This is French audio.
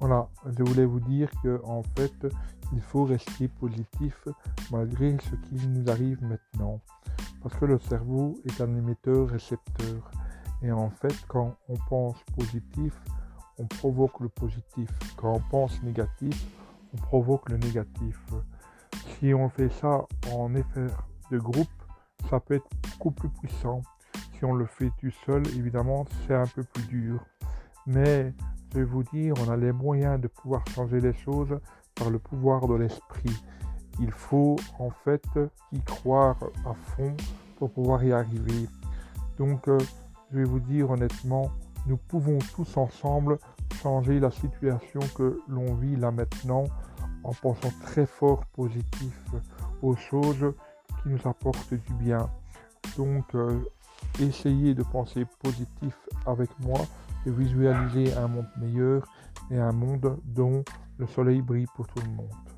Voilà, je voulais vous dire que en fait, il faut rester positif malgré ce qui nous arrive maintenant. Parce que le cerveau est un émetteur-récepteur. Et en fait, quand on pense positif, on provoque le positif. Quand on pense négatif, on provoque le négatif. Si on fait ça en effet de groupe, ça peut être beaucoup plus puissant. Si on le fait tout seul, évidemment, c'est un peu plus dur. Mais je vais vous dire, on a les moyens de pouvoir changer les choses par le pouvoir de l'esprit. Il faut en fait y croire à fond pour pouvoir y arriver. Donc, euh, je vais vous dire honnêtement, nous pouvons tous ensemble changer la situation que l'on vit là maintenant en pensant très fort positif aux choses qui nous apportent du bien. Donc, euh, essayez de penser positif avec moi, de visualiser un monde meilleur et un monde dont le soleil brille pour tout le monde.